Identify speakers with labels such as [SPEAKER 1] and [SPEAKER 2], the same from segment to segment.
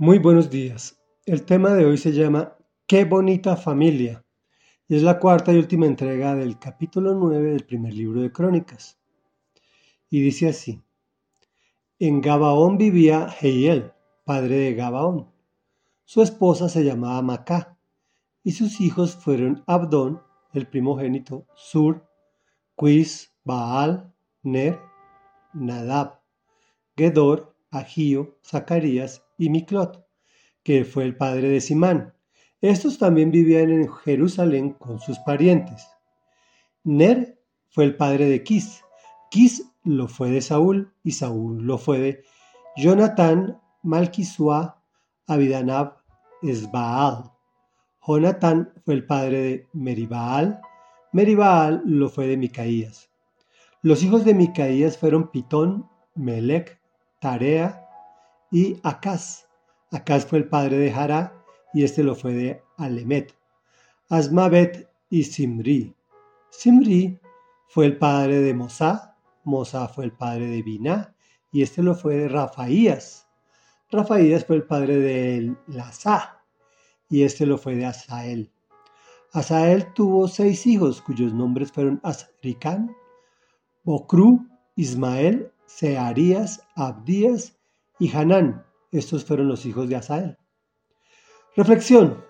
[SPEAKER 1] Muy buenos días. El tema de hoy se llama Qué bonita familia y es la cuarta y última entrega del capítulo 9 del primer libro de Crónicas. Y dice así: En Gabaón vivía Heiel, padre de Gabaón. Su esposa se llamaba Macá y sus hijos fueron Abdón, el primogénito, Sur, Quis, Baal, Ner, Nadab, Gedor, Agío, Zacarías y Miclot, que fue el padre de Simán. Estos también vivían en Jerusalén con sus parientes. Ner fue el padre de Quis. Quis lo fue de Saúl y Saúl lo fue de Jonatán, Malquisua, Abidanab, Esbaal. Jonatán fue el padre de Meribaal. Meribaal lo fue de Micaías. Los hijos de Micaías fueron Pitón, Melec, Tarea y Acaz. Acaz fue el padre de Hará y este lo fue de Alemet. Asmabet y Simri. Simri fue el padre de Mosá. Mosá fue el padre de Biná y este lo fue de Rafaías. Rafaías fue el padre de Lazá y este lo fue de Asael. Asael tuvo seis hijos cuyos nombres fueron Asricán, Bocru, Ismael, Searías, Abdías y Hanán. Estos fueron los hijos de Asael. Reflexión.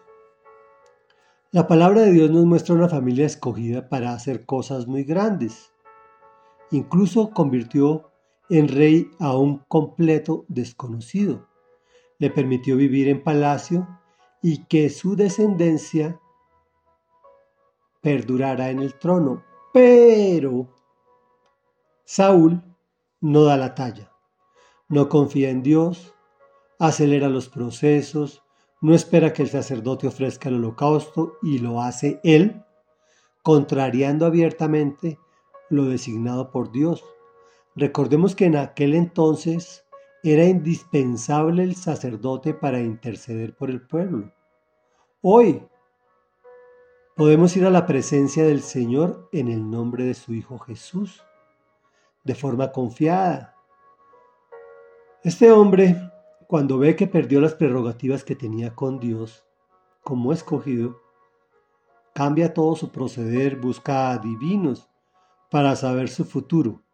[SPEAKER 1] La palabra de Dios nos muestra una familia escogida para hacer cosas muy grandes. Incluso convirtió en rey a un completo desconocido. Le permitió vivir en palacio y que su descendencia perdurara en el trono. Pero Saúl no da la talla, no confía en Dios, acelera los procesos, no espera que el sacerdote ofrezca el holocausto y lo hace él, contrariando abiertamente lo designado por Dios. Recordemos que en aquel entonces era indispensable el sacerdote para interceder por el pueblo. Hoy podemos ir a la presencia del Señor en el nombre de su Hijo Jesús, de forma confiada. Este hombre, cuando ve que perdió las prerrogativas que tenía con Dios, como escogido, cambia todo su proceder, busca a divinos para saber su futuro.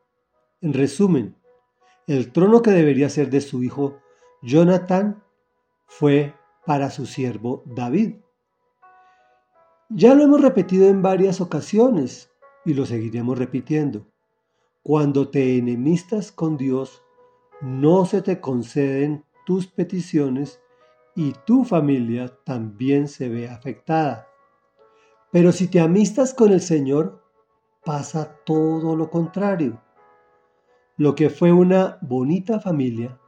[SPEAKER 1] En resumen, el trono que debería ser de su hijo Jonathan fue para su siervo David. Ya lo hemos repetido en varias ocasiones y lo seguiremos repitiendo. Cuando te enemistas con Dios, no se te conceden tus peticiones y tu familia también se ve afectada. Pero si te amistas con el Señor, pasa todo lo contrario. Lo que fue una bonita familia,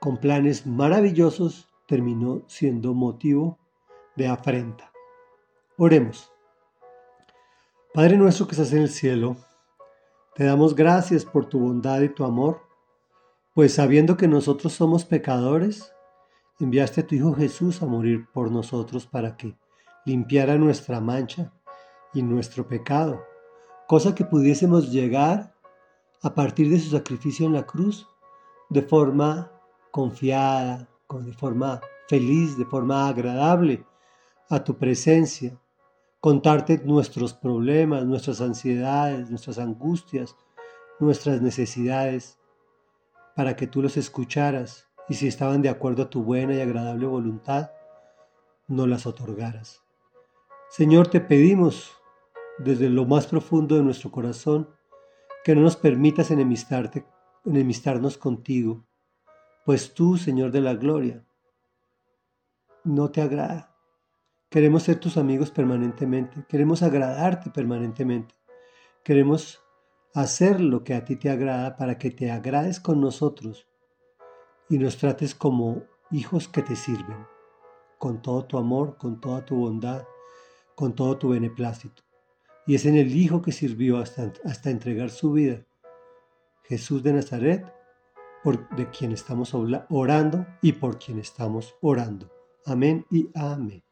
[SPEAKER 1] con planes maravillosos, terminó siendo motivo de afrenta. Oremos. Padre nuestro que estás en el cielo, te damos gracias por tu bondad y tu amor, pues sabiendo que nosotros somos pecadores, enviaste a tu Hijo Jesús a morir por nosotros para que limpiara nuestra mancha y nuestro pecado, cosa que pudiésemos llegar a partir de su sacrificio en la cruz de forma confiada, de forma feliz, de forma agradable a tu presencia, contarte nuestros problemas, nuestras ansiedades, nuestras angustias, nuestras necesidades, para que tú los escucharas y si estaban de acuerdo a tu buena y agradable voluntad, no las otorgaras. Señor, te pedimos desde lo más profundo de nuestro corazón que no nos permitas enemistarte, enemistarnos contigo, pues tú, Señor de la gloria, no te agrada. Queremos ser tus amigos permanentemente, queremos agradarte permanentemente, queremos hacer lo que a ti te agrada para que te agrades con nosotros y nos trates como hijos que te sirven, con todo tu amor, con toda tu bondad, con todo tu beneplácito y es en el Hijo que sirvió hasta, hasta entregar su vida, Jesús de Nazaret, por, de quien estamos orando y por quien estamos orando. Amén y amén.